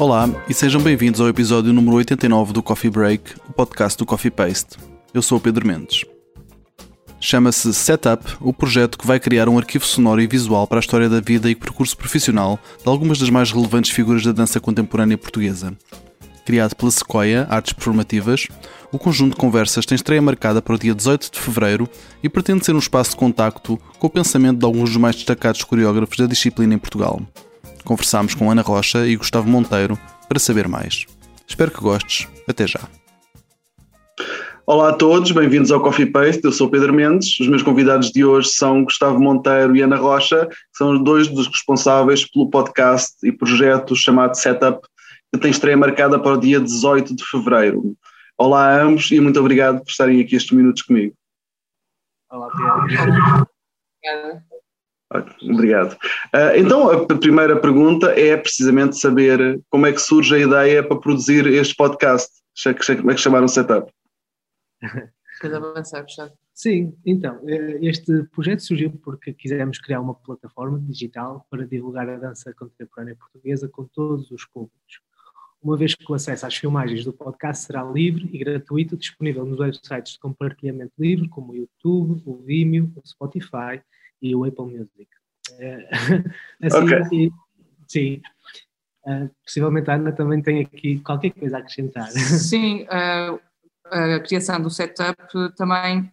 Olá e sejam bem-vindos ao episódio número 89 do Coffee Break, o podcast do Coffee Paste. Eu sou o Pedro Mendes. Chama-se Setup, o projeto que vai criar um arquivo sonoro e visual para a história da vida e percurso profissional de algumas das mais relevantes figuras da dança contemporânea portuguesa. Criado pela Sequoia Artes Performativas, o conjunto de conversas tem estreia marcada para o dia 18 de fevereiro e pretende ser um espaço de contacto com o pensamento de alguns dos mais destacados coreógrafos da disciplina em Portugal. Conversámos com Ana Rocha e Gustavo Monteiro para saber mais. Espero que gostes. Até já. Olá a todos, bem-vindos ao Coffee Paste. Eu sou Pedro Mendes. Os meus convidados de hoje são Gustavo Monteiro e Ana Rocha, que são dois dos responsáveis pelo podcast e projeto chamado Setup, que tem estreia marcada para o dia 18 de fevereiro. Olá a ambos e muito obrigado por estarem aqui estes minutos comigo. Olá, Pedro. Obrigada. Obrigado. Uh, então, a primeira pergunta é precisamente saber como é que surge a ideia para produzir este podcast. Como é que chamaram o setup? Queres avançar, Gustavo? Sim, então, eh, este projeto surgiu porque quisemos criar uma plataforma digital para divulgar a dança contemporânea portuguesa com todos os públicos. Uma vez que o acesso às filmagens do podcast será livre e gratuito, disponível nos websites de compartilhamento livre, como o YouTube, o Vimeo, o Spotify e o Apple Music. É, assim, okay. sim. Uh, possivelmente a Ana também tem aqui qualquer coisa a acrescentar. Sim, uh, a criação do setup também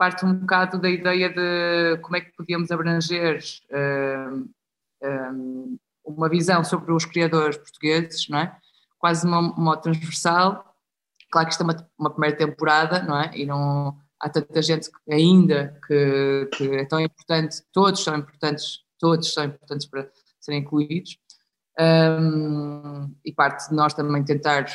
parte um bocado da ideia de como é que podíamos abranger uh, um, uma visão sobre os criadores portugueses, não é? Quase uma, uma transversal. Claro que isto é uma, uma primeira temporada, não é? E não há tanta gente ainda que, que, é tão importante, todos são importantes, todos são importantes para serem incluídos. Um, e parte de nós também tentar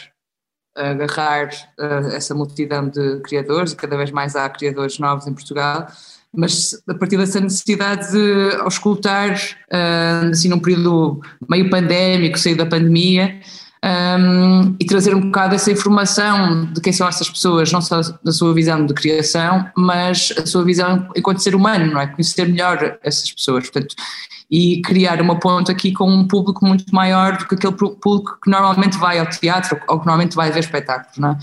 agarrar uh, essa multidão de criadores, e cada vez mais há criadores novos em Portugal, mas a partir dessa necessidade de auscultar, uh, assim num período meio pandémico, sair da pandemia, um, e trazer um bocado essa informação de quem são essas pessoas, não só da sua visão de criação, mas a sua visão enquanto ser humano, não é? Conhecer melhor essas pessoas, portanto, e criar uma ponte aqui com um público muito maior do que aquele público que normalmente vai ao teatro ou que normalmente vai ver espetáculos, não é?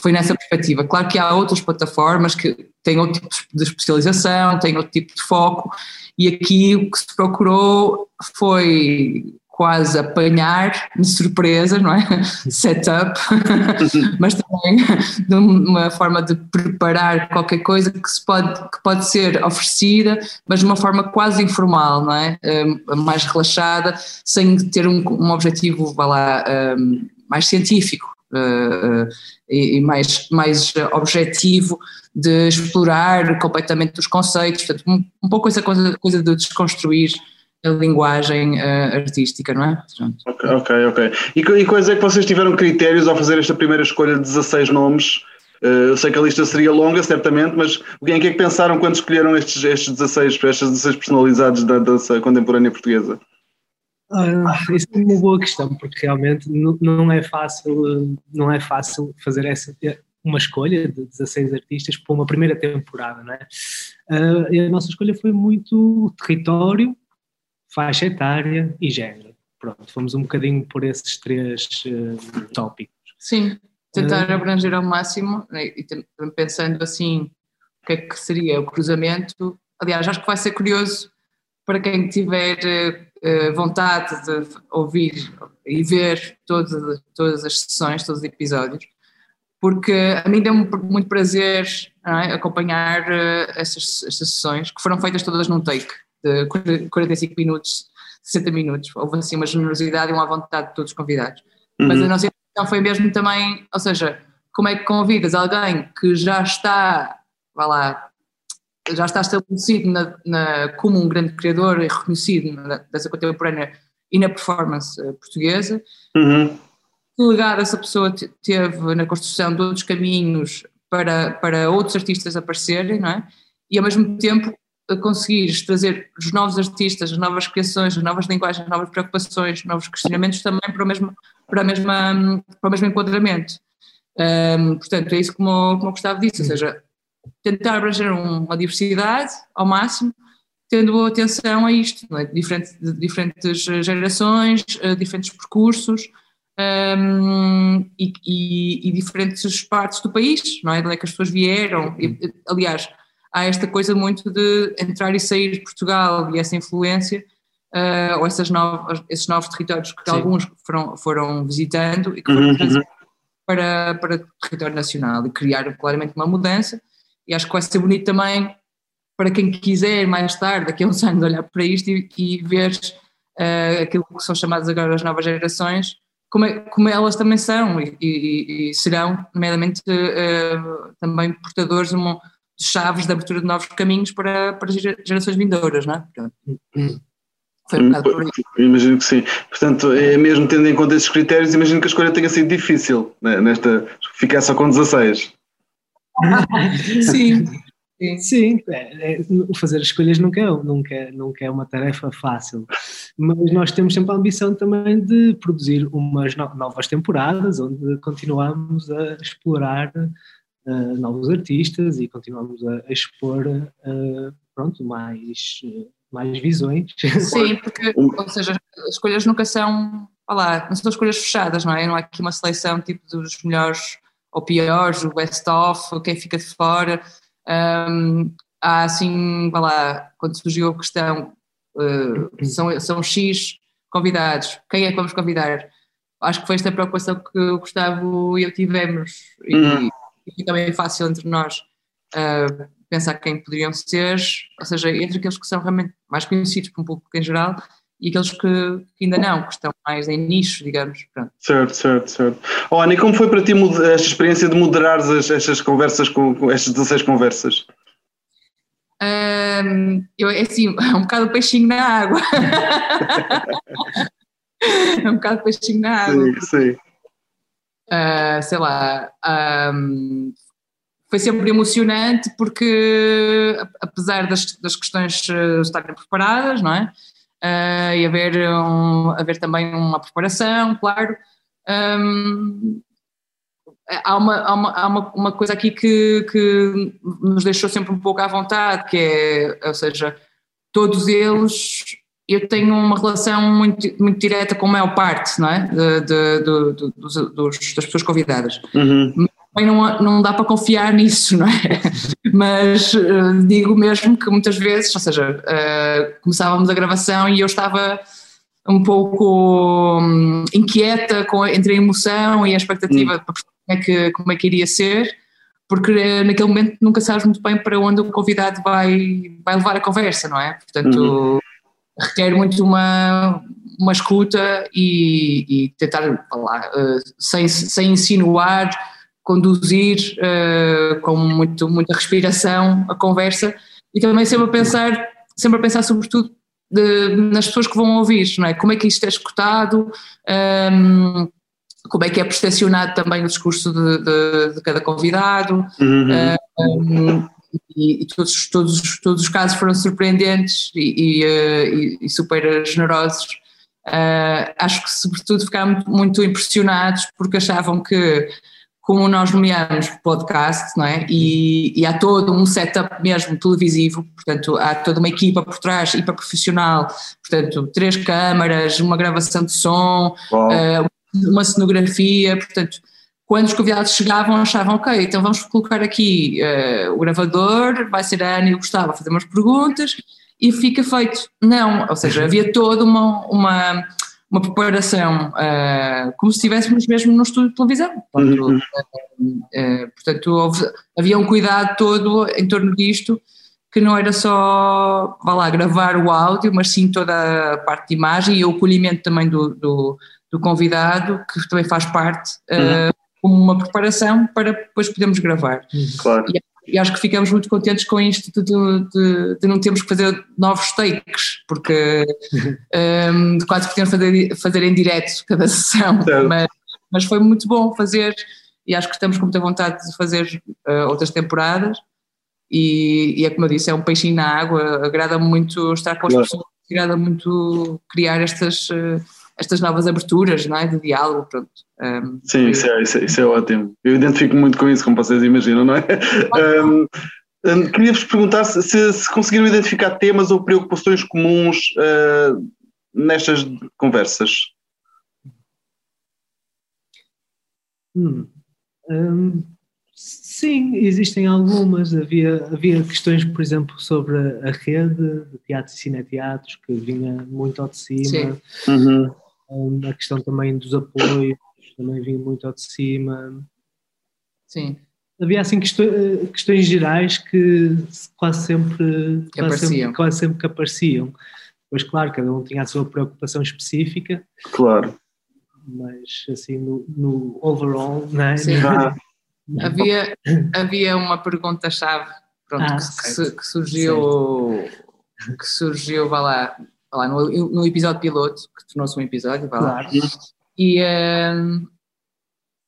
Foi nessa perspectiva. Claro que há outras plataformas que têm outro tipo de especialização, têm outro tipo de foco, e aqui o que se procurou foi quase apanhar de surpresa, não é? Setup, mas também de uma forma de preparar qualquer coisa que, se pode, que pode ser oferecida, mas de uma forma quase informal, não é? Um, mais relaxada, sem ter um, um objetivo, vá lá, um, mais científico. Uh, e, mais, mais objetivo de explorar completamente os conceitos, portanto, um, um pouco essa coisa, coisa de desconstruir a linguagem uh, artística, não é? Ok, ok. okay. E, e quais é que vocês tiveram critérios ao fazer esta primeira escolha de 16 nomes? Uh, eu sei que a lista seria longa, certamente, mas em que é que pensaram quando escolheram estes, estes 16, estas 16 personalidades da dança contemporânea portuguesa? Uh, isso é uma boa questão, porque realmente não, não, é fácil, não é fácil fazer essa, uma escolha de 16 artistas para uma primeira temporada, não é? Uh, e a nossa escolha foi muito território, faixa etária e género. Pronto, fomos um bocadinho por esses três uh, tópicos. Sim, tentar uh, abranger ao máximo né, e pensando assim o que é que seria o cruzamento. Aliás, acho que vai ser curioso para quem tiver uh, vontade de ouvir e ver todas, todas as sessões, todos os episódios, porque a mim deu muito prazer é, acompanhar essas, essas sessões que foram feitas todas num take de 45 minutos, 60 minutos. Houve assim uma generosidade e uma vontade de todos os convidados. Uhum. Mas a nossa intenção foi mesmo também, ou seja, como é que convidas alguém que já está, vá lá, já está estabelecido na, na, como um grande criador e reconhecido na dança contemporânea e na performance eh, portuguesa. Uhum. Que legado essa pessoa teve na construção de outros caminhos para, para outros artistas aparecerem, não é? E ao mesmo tempo conseguires trazer os novos artistas, as novas criações, as novas linguagens, as novas preocupações, novos questionamentos também para o mesmo, para a mesma, para o mesmo enquadramento. Um, portanto, é isso como, como o Gustavo disse, ou seja, tentar abranger uma diversidade ao máximo, tendo atenção a isto, é? Diferente, diferentes gerações, diferentes percursos, um, e, e, e, diferentes partes do país, não é? De onde é que as pessoas vieram. E, aliás, há esta coisa muito de entrar e sair de Portugal e essa influência, uh, ou essas novas, esses novos territórios que Sim. alguns foram, foram visitando e que foram uhum. para, para o território nacional e criar claramente uma mudança. E acho que vai ser bonito também para quem quiser mais tarde, daqui a uns anos, olhar para isto e, e ver uh, aquilo que são chamadas agora as novas gerações, como, é, como elas também são e, e, e serão, nomeadamente, uh, também portadores de, uma, chaves de abertura de novos caminhos para, para gerações vindouras, não é? Foi um por aí. Imagino que sim. Portanto, é mesmo tendo em conta esses critérios, imagino que a escolha tenha sido difícil, né, nesta, ficar só com 16. sim. Sim, Sim é, é, fazer escolhas nunca é, nunca, nunca é uma tarefa fácil, mas nós temos sempre a ambição também de produzir umas no, novas temporadas onde continuamos a explorar uh, novos artistas e continuamos a, a expor uh, pronto, mais, mais visões. Sim, porque, ou seja, as escolhas nunca são, olá, não são escolhas fechadas, não é? Não há aqui uma seleção tipo dos melhores ou piores, o best-of, quem fica de fora um, há assim, lá, quando surgiu a questão, uh, são, são X convidados, quem é que vamos convidar? Acho que foi esta preocupação que o Gustavo e eu tivemos uhum. e, e fica bem fácil entre nós uh, pensar quem poderiam ser, ou seja, entre aqueles que são realmente mais conhecidos para um público em geral e aqueles que, ainda não, que estão mais em nicho, digamos. Pronto. Certo, certo, certo. Oh, Ana, e como foi para ti esta experiência de moderar estas conversas, com, com estas 16 conversas? Um, eu, é assim, é um bocado peixinho na água. é um bocado peixinho na água. Sim, sim. Uh, sei lá, um, foi sempre emocionante porque, apesar das, das questões uh, estarem preparadas, não é? uh, e haver, um, haver também uma preparação, claro. Um, há uma, há uma, há uma, uma coisa aqui que, que nos deixou sempre um pouco à vontade, que é, ou seja, todos eles eu tenho uma relação muito, muito direta com a maior parte, não é? De, de, de, de dos, das pessoas convidadas. Uhum não, não dá para confiar nisso, não é? Mas uh, digo mesmo que muitas vezes, ou seja, uh, começávamos a gravação e eu estava um pouco um, inquieta com, entre a emoção e a expectativa hum. para como é, que, como é que iria ser, porque uh, naquele momento nunca sabes muito bem para onde o convidado vai, vai levar a conversa, não é? Portanto, uhum. Requer muito uma, uma escuta e, e tentar falar, sem, sem insinuar conduzir uh, com muito, muita respiração a conversa e também sempre a pensar, sempre a pensar sobretudo de, nas pessoas que vão ouvir, não é? Como é que isto é escutado, um, ehm, como é que é percepcionado também o discurso de, de, de cada convidado, uhum. um, ehm, e, e, todos, todos, todos os casos foram surpreendentes e, e, eh, e super generosos. Uh, acho que sobretudo ficaram muito, muito impressionados porque achavam que como nós nomeamos podcast, não é? E, há todo um setup mesmo televisivo, portanto, há toda uma equipa por trás, equipa profissional, portanto, três câmaras, uma gravação de som, uh, uma cenografia, portanto, quando os convidados chegavam achavam, ok, então vamos colocar aqui uh, o gravador, vai ser a Ana e o Gustavo a fazer umas perguntas e fica feito. Não, ou seja, havia toda uma, uma uma preparação uh, como se estivéssemos mesmo no estúdio de televisão. Portanto, uhum. uh, portanto houve, havia um cuidado todo em torno disto, que não era só, vá lá, gravar o áudio, mas sim toda a parte de imagem e o acolhimento também do, do, do convidado, que também faz parte, uh, como uma preparação para depois podermos gravar. Claro. E, e acho que ficamos muito contentes com isto de, de, de não termos que fazer novos takes, porque um, quase que temos fazer, fazer em direto cada sessão, mas, mas, foi muito bom fazer e acho que estamos com muita vontade de fazer uh, outras temporadas e, e, é como eu disse, é um peixinho na água, agrada muito estar com as claro. pessoas, agrada muito criar estas... Uh, estas novas aberturas não é? de diálogo. Pronto. Um, Sim, isso é, isso, é, isso é, ótimo. Eu identifico muito com isso, como vocês imaginam, não é? Um, Queria-vos perguntar se, se, conseguiram identificar temas ou preocupações comuns uh, nestas conversas. Hum. Um, sim, existem algumas. Havia, havia questões, por exemplo, sobre a rede de teatros e cineteatros, que vinha muito ao de cima. Uhum. A questão também dos apoios também vinha muito ao de cima. Sim. Havia assim questões, questões gerais que quase sempre, que quase, sempre, quase sempre que apareciam. Pois claro, cada um tinha a sua preocupação específica. Claro. Mas assim, no, no overall, não é? Sim. havia, havia uma pergunta-chave pronto, ah, que, que, surgiu, que surgiu, vá lá, lá no, no episódio piloto, que tornou-se um episódio, vá lá. Claro. E, um,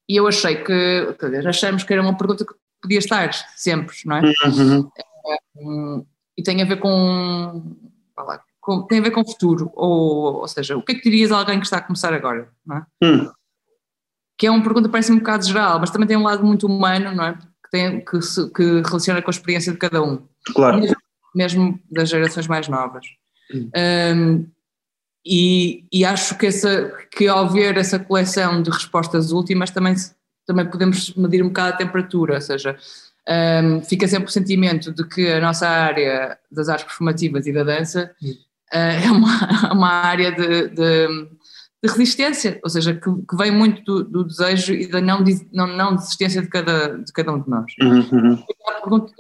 e eu achei que, achamos que era uma pergunta que podia estar sempre, não é? Uhum. Um, e tem a ver com, lá, com, tem a ver com o futuro, ou, ou seja, o que é que dirias a alguém que está a começar agora, não é? Uhum. Que é uma pergunta que parece um bocado geral, mas também tem um lado muito humano, não é? Que, tem, que, se, que relaciona com a experiência de cada um. Claro. Mesmo, mesmo das gerações mais novas. Uhum. Um, e, e, acho que, essa, que ao ver essa coleção de respostas últimas também, também podemos medir um bocado a temperatura, ou seja, um, fica sempre o sentimento de que a nossa área das artes performativas e da dança uh, é uma, uma área de, de, de, resistência, ou seja, que, que vem muito do, do, desejo e da não, não, não desistência de cada, de cada um de nós. Uhum.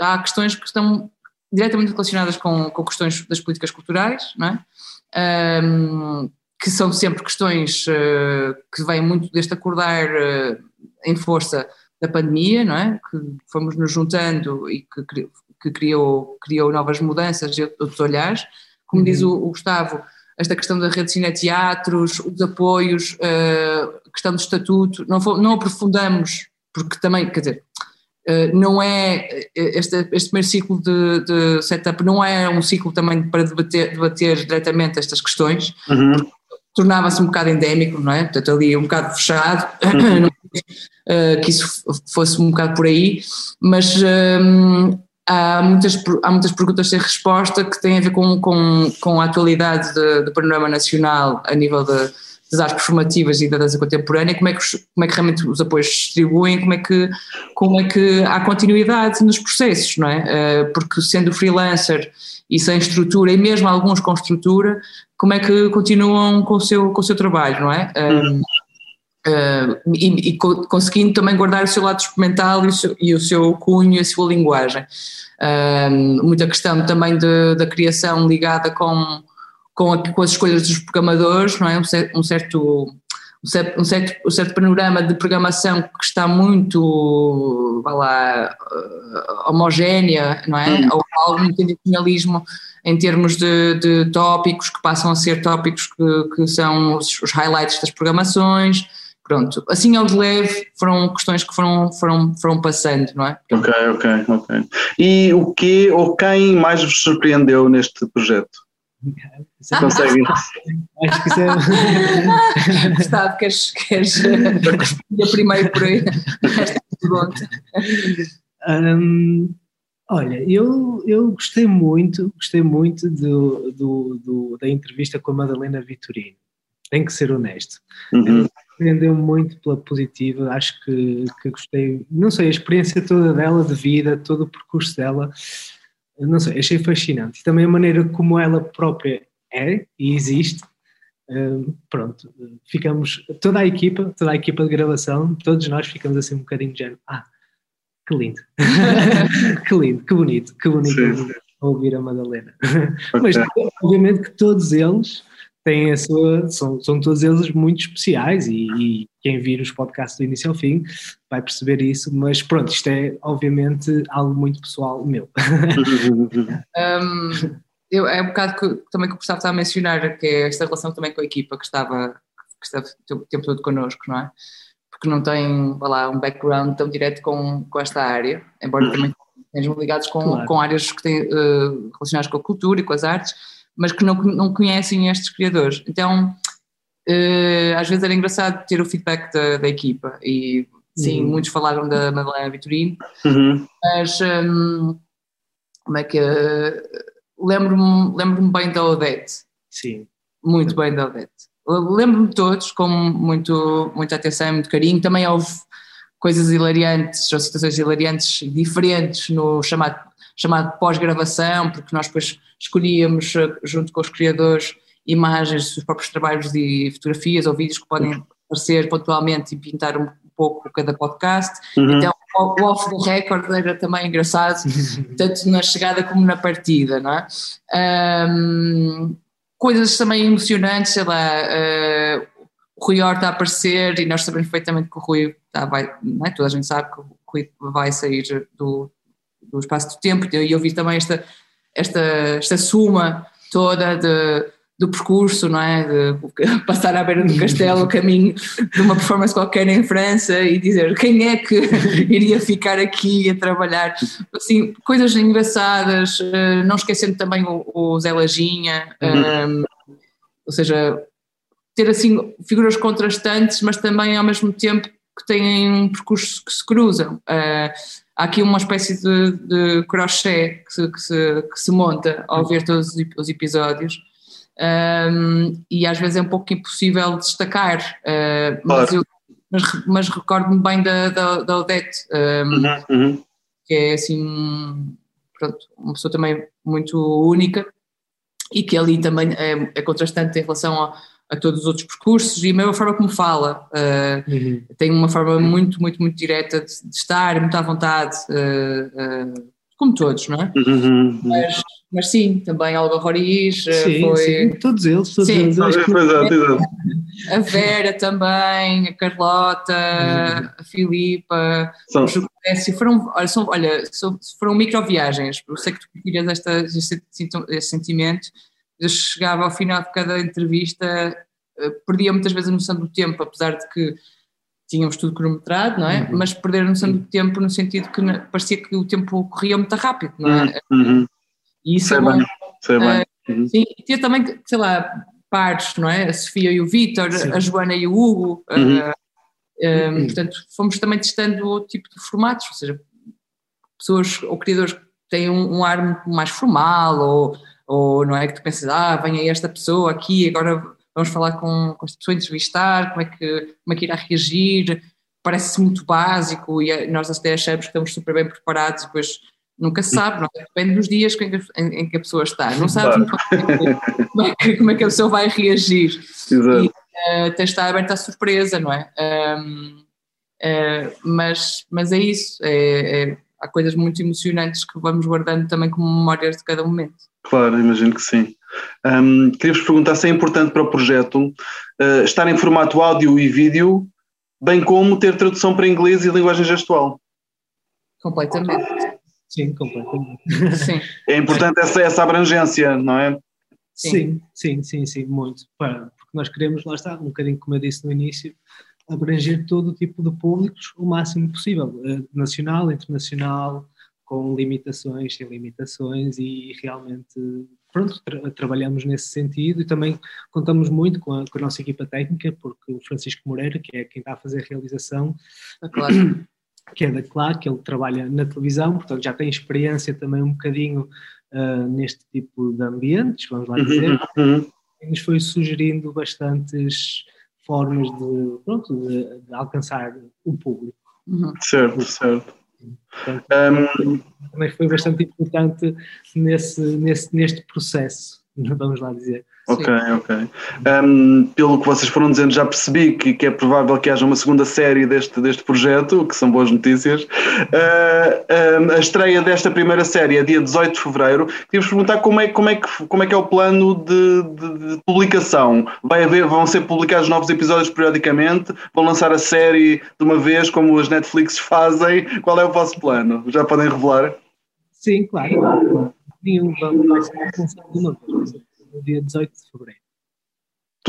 Há questões que estão diretamente relacionadas com, com questões das políticas culturais, não é? um, que são sempre questões uh, que vêm muito deste acordar uh, em força da pandemia, não é? Que fomos nos juntando e que, que criou, criou novas mudanças e outros olhares. Como uhum. diz o, o, Gustavo, esta questão da rede de cineteatros, os apoios, a uh, questão do estatuto, não, não aprofundamos, porque também, quer dizer, não é este, este primeiro ciclo de, de, setup não é um ciclo também para debater, debater diretamente estas questões uhum. tornava-se um bocado endémico não é portanto ali um bocado fechado uhum. uh, que isso fosse um bocado por aí mas um, há muitas há muitas perguntas sem resposta que têm a ver com com, com a atualidade de, do panorama nacional a nível de das artes performativas e da dança contemporânea, como é, que, como é que realmente os apoios se distribuem, como é que, como é que há continuidade nos processos, não é? Eh, porque sendo freelancer e sem estrutura, e mesmo alguns com estrutura, como é que continuam com o seu, com o seu trabalho, não é? Uh, e, e, conseguindo também guardar o seu lado experimental e o seu, e o seu cunho e a sua linguagem. Uh, muita questão também de, da criação ligada com, com, a, com as escolhas dos programadores, não é? Um certo, um certo, um certo, um certo panorama de programação que está muito, vá lá, uh, homogénea, não é? Hum. Ou algum intencionalismo em termos de, de, tópicos que passam a ser tópicos que, que são os, os highlights das programações, pronto, assim ao de leve foram questões que foram, foram, foram passando, não é? Ok, ok, ok. E o que ou quem mais vos surpreendeu neste projeto? Você consegue. Acho que isso é. Gustavo, queres, queres responder primeiro por aí esta pergunta? Um, olha, eu, eu gostei muito, gostei muito do, do, do, da entrevista com a Madalena Vitorino. Tem que ser honesto. Uhum. Surpreendeu muito pela positiva, acho que, que gostei, não sei, a experiência toda dela de vida, todo o percurso dela não sei, achei fascinante. E também a maneira como ela própria é e existe. Uh, pronto, ficamos, toda a equipa, toda a equipa de gravação, todos nós ficamos assim um bocadinho de género, ah, que lindo, que lindo, que bonito, que bonito sim, ouvir a Madalena. Okay. Mas obviamente que todos eles têm a sua, são, são todos eles muito especiais e, e, quem vir os podcasts do início ao fim vai perceber isso, mas pronto, isto é obviamente algo muito pessoal meu. um, eu, é um bocado que, também que o Gustavo está a mencionar, que é esta relação também com a equipa que estava, que estava o tempo todo connosco, não é? Porque não tem, lá, um background tão direto com, com esta área, embora também estejam ligados com, claro. com áreas que têm, uh, relacionadas com a cultura e com as artes, mas que não, não conhecem estes criadores. Então, uh, às vezes era engraçado ter o feedback da, da equipa e sim, uhum. muitos falaram da Madalena Vitorino, uhum. mas um, como é que uh, lembro-me lembro bem da Odete. Sim. Muito bem da Odete. Lembro-me todos com muito, muita atenção e muito carinho. Também houve coisas hilariantes ou situações hilariantes diferentes no chamado, chamado pós-gravação, porque nós depois escolhíamos, junto com os criadores, imagens dos próprios trabalhos de fotografias ou vídeos que podem aparecer pontualmente e pintar um pouco cada podcast. Uhum. Então, o off the record era também engraçado, tanto na chegada como na partida, não é? Um, coisas também emocionantes, sei lá, uh, o Rui Horta a aparecer e nós sabemos perfeitamente que o Rui tá, vai, não é? toda a gente sabe que o Rui vai sair do, do espaço do tempo e eu vi também esta, esta, esta suma toda de do percurso, não é? De passar à beira do castelo, o caminho de uma performance qualquer em França e dizer quem é que iria ficar aqui a trabalhar. Assim, coisas engraçadas, eh, não esquecendo também o, o Zé Lajinha, uhum. um, ehm, ou seja, ter assim figuras contrastantes, mas também ao mesmo tempo que têm um percurso que se cruzam. Uh, há aqui uma espécie de, de crochê que se, que, se, que se monta ao ver todos os episódios um, e às vezes é um pouco impossível destacar, uh, mas, eu, mas, mas recordo-me bem da, da, da Odete, um, uhum, uhum. que é assim, pronto, uma pessoa também muito única e que ali também é, é contrastante em relação a, a, todos os outros percursos e a mesma forma como fala. Uh, uhum. Tem uma forma muito, muito, muito direta de, de estar, muito à vontade. Uh, uh, como todos, não é? Uhum, uhum. Mas, mas, sim, também Alba Roriz sim, foi. Sim, todos eles, todos sim. eles. A Vera também, a Carlota, uhum. a Filipa, São... o foram, olha, são, olha, foram microviagens. Eu sei que tu partilhas este, este sentimento. Eu chegava ao final de cada entrevista, perdia muitas vezes a noção do tempo, apesar de que tínhamos tudo cronometrado, não é? Uhum. Mas perder a noção do tempo no sentido que parecia que o tempo corria muito rápido, não é? Uhum. E isso sei é bom. Bem, sei bem. Uh, uhum. Sim, e tinha também, sei lá, pares, não é? A Sofia e o Vítor, a Joana e o Hugo. Uhum. Uh, um, portanto, fomos também testando o tipo de formatos, ou seja, pessoas ou criadores que têm um, um ar mais formal, ou, ou não é que tu pensas, ah, vem aí esta pessoa aqui, agora vamos falar com, com esta pessoa, entrevistar, como é que, como é que irá reagir, parece muito básico e nós até achamos que estamos super bem preparados, depois nunca se sabe, não é? depende dos dias em, em, em, que a pessoa está, não sabe como, é que, como é que a pessoa vai reagir. Exato. E uh, até está aberta à surpresa, não é? Um, uh, eh, mas, mas é isso, é, é, há coisas muito emocionantes que vamos guardando também como memórias de cada momento. Claro, imagino que sim. Um, Queria-vos perguntar se é importante para o projeto uh, estar em formato áudio e vídeo, bem como ter tradução para inglês e linguagem gestual. Completamente. Sim, completamente. Sim. É importante essa, essa abrangência, não é? Sim, sim, sim, sim, muito. Porque nós queremos, lá está, um bocadinho como eu disse no início, abranger todo o tipo de públicos o máximo possível, eh, nacional, internacional, com limitações, sem limitações e realmente pronto, tra trabalhamos nesse sentido e também contamos muito com a, com a, nossa equipa técnica, porque o Francisco Moreira, que é quem está a fazer a realização, claro. que é da que ele trabalha na televisão, portanto já tem experiência também um bocadinho uh, neste tipo de ambientes, vamos lá dizer, uhum, uhum. e nos foi sugerindo bastantes formas de, pronto, de, de alcançar o público. Uhum. Certo, certo. Portanto, um, também foi bastante importante nesse, nesse, neste processo, vamos lá dizer. Ok, Sim. ok. Um, pelo que vocês foram dizendo, já percebi que, que, é provável que haja uma segunda série deste, deste projeto, que são boas notícias. Uh, a estreia desta primeira série é dia 18 de fevereiro. Queria-vos perguntar como é, como, é que, como é que é o plano de, de, de, publicação. Vai haver, vão ser publicados novos episódios periodicamente? Vão lançar a série de uma vez, como as Netflix fazem? Qual é o vosso plano? Já podem revelar? Sim, claro. Nenhum, vai ser lançado de uma vez no dia 18 de fevereiro.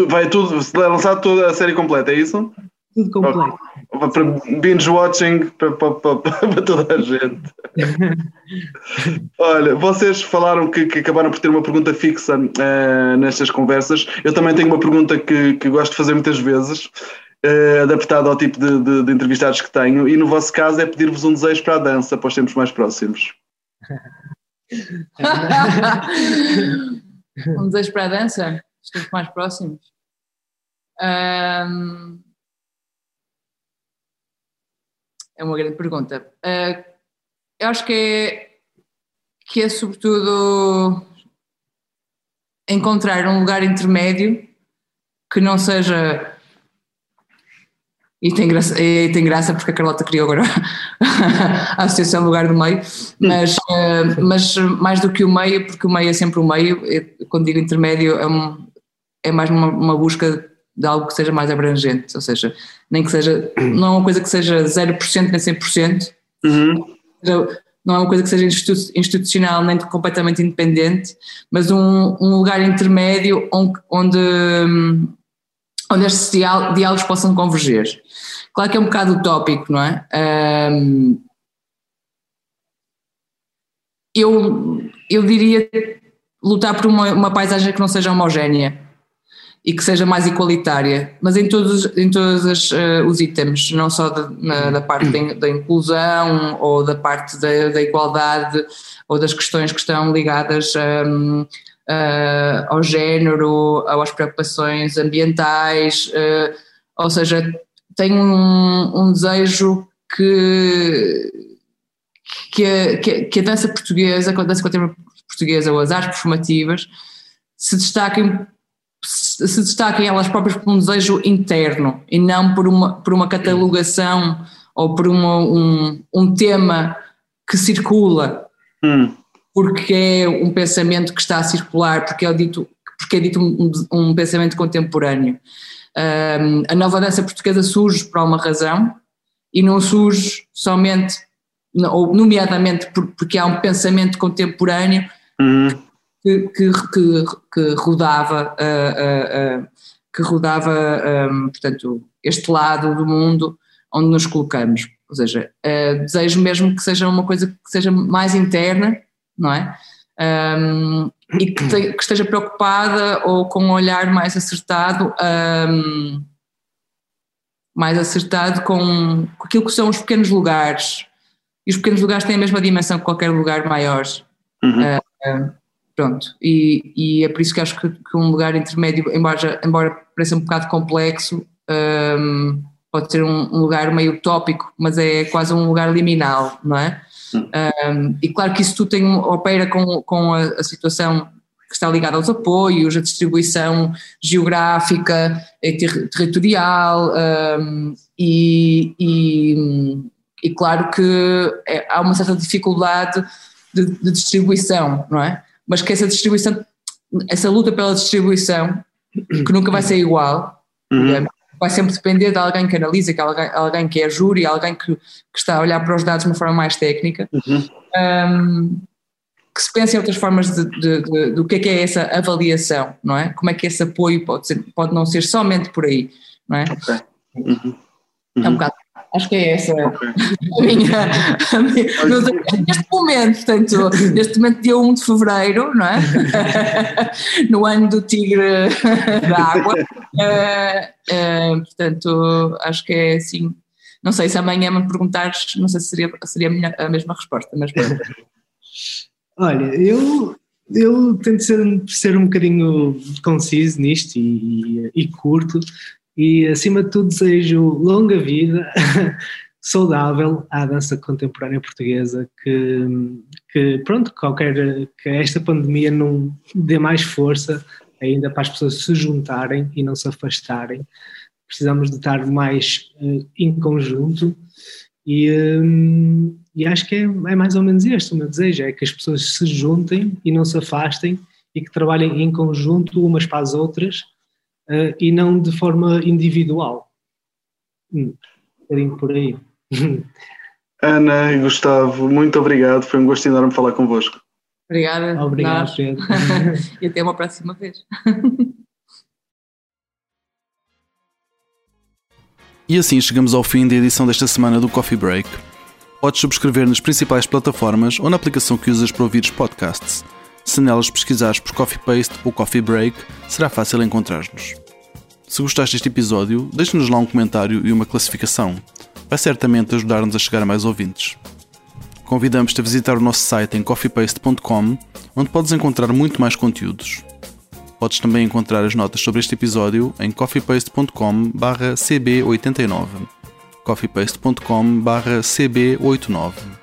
Vai tudo, vai lançar toda a série completa, é isso? Tudo completo. Para binge watching para, para, para, para, toda a gente. Olha, vocês falaram que, que, acabaram por ter uma pergunta fixa uh, nestas conversas. Eu também tenho uma pergunta que, que gosto de fazer muitas vezes, uh, adaptada ao tipo de, de, de, entrevistados que tenho, e no vosso caso é pedir-vos um desejo para a dança para os tempos mais próximos. Um desejo para a dança? Estamos mais próximos. Um, é uma grande pergunta. Uh, eu acho que é, que é sobretudo encontrar um lugar intermédio que não seja. E tem graça, e tem graça porque a Carlota criou agora a Associação Lugar do Meio, mas, uh, mas mais do que o meio, porque o meio é sempre o meio, quando digo intermédio é, um, é mais uma, uma busca de algo que seja mais abrangente, ou seja, nem que seja, não é uma coisa que seja 0% nem 100%, uhum. não é uma coisa que seja institucional nem completamente independente, mas um, um lugar intermédio onde, onde onde estes diálogos possam converger. Claro que é um bocado utópico, não é? Eu, eu diria lutar por uma, uma paisagem que não seja homogénea e que seja mais igualitária, mas em todos, em todos uh, os itens, não só de, na, da parte da, da, inclusão ou da parte da, da, igualdade ou das questões que estão ligadas um, uh, ao género, às preocupações ambientais, uh, ou seja, tenho um, um desejo que, que, a, que, a dança portuguesa, a dança contemporânea portuguesa ou as artes performativas se destaquem se destaquem elas próprias por um desejo interno e não por uma, por uma catalogação ou por uma, um, um tema que circula. Hum porque é um pensamento que está a circular, porque é dito, porque é dito um, um pensamento contemporâneo. Um, a nova dança portuguesa surge por uma razão e não surge somente, ou nomeadamente porque há um pensamento contemporâneo uhum. que, que, que, que, rodava, uh, uh, uh, que rodava um, portanto, este lado do mundo onde nos colocamos. Ou seja, desejo mesmo que seja uma coisa que seja mais interna, não é? Um, e que, te, que, esteja preocupada ou com um olhar mais acertado, um, mais acertado com, com, aquilo que são os pequenos lugares. E os pequenos lugares têm a mesma dimensão que qualquer lugar maior. Uhum. Uh, pronto, e, e, é por isso que acho que, que um lugar intermédio, embora, embora pareça um bocado complexo, um, pode ser um, um, lugar meio utópico, mas é quase um lugar liminal, não é? Um, e claro que isso tudo tem, opera com, com a, a, situação que está ligada aos apoios, a distribuição geográfica e ter, territorial, um, e, e, e, claro que é, há uma certa dificuldade de, de, distribuição, não é? Mas que essa distribuição, essa luta pela distribuição, que nunca vai ser igual, uhum vai sempre depender de alguém que analisa, que alguém, alguém que é júri, alguém que, que, está a olhar para os dados de uma forma mais técnica, uhum. um, que se pense em outras formas de, de, de, do que é que é essa avaliação, não é? Como é que esse apoio pode, ser, pode não ser somente por aí, não é? Okay. Uhum. Uhum. É um bocado Acho que é essa. Okay. a minha, a minha neste momento, portanto, neste momento dia 1 de Fevereiro, não é? no ano do tigre da água, uh, uh, portanto, acho que é assim, não sei se amanhã me perguntares, não sei se seria, seria a, minha, a mesma resposta, mas Olha, eu, eu tento ser, ser um bocadinho conciso nisto e, e curto, e acima de tudo desejo longa vida, saudável à dança contemporânea portuguesa, que, que pronto, qualquer que esta pandemia não dê mais força ainda para as pessoas se juntarem e não se afastarem. Precisamos de estar mais uh, em conjunto e, um, e acho que é, é, mais ou menos este o meu desejo, é que as pessoas se juntem e não se afastem e que trabalhem em conjunto umas para as outras uh, e não de forma individual. Hum, um bocadinho por aí. Ana e Gustavo, muito obrigado. Foi um gosto enorme falar convosco. Obrigada. Obrigado, Pedro. e até uma próxima vez. E assim chegamos ao fim da edição desta semana do Coffee Break. Podes subscrever nas principais plataformas ou na aplicação que usas para ouvir os podcasts. Se nelas pesquisares por Coffee Paste ou Coffee Break, será fácil encontrar-nos. Se gostaste deste episódio, deixe-nos lá um comentário e uma classificação. Vai certamente ajudar-nos a chegar a mais ouvintes. Convidamos-te a visitar o nosso site em coffeepaste.com, onde podes encontrar muito mais conteúdos. Podes também encontrar as notas sobre este episódio em coffeepaste.com/cb89. coffeepaste.com/cb89.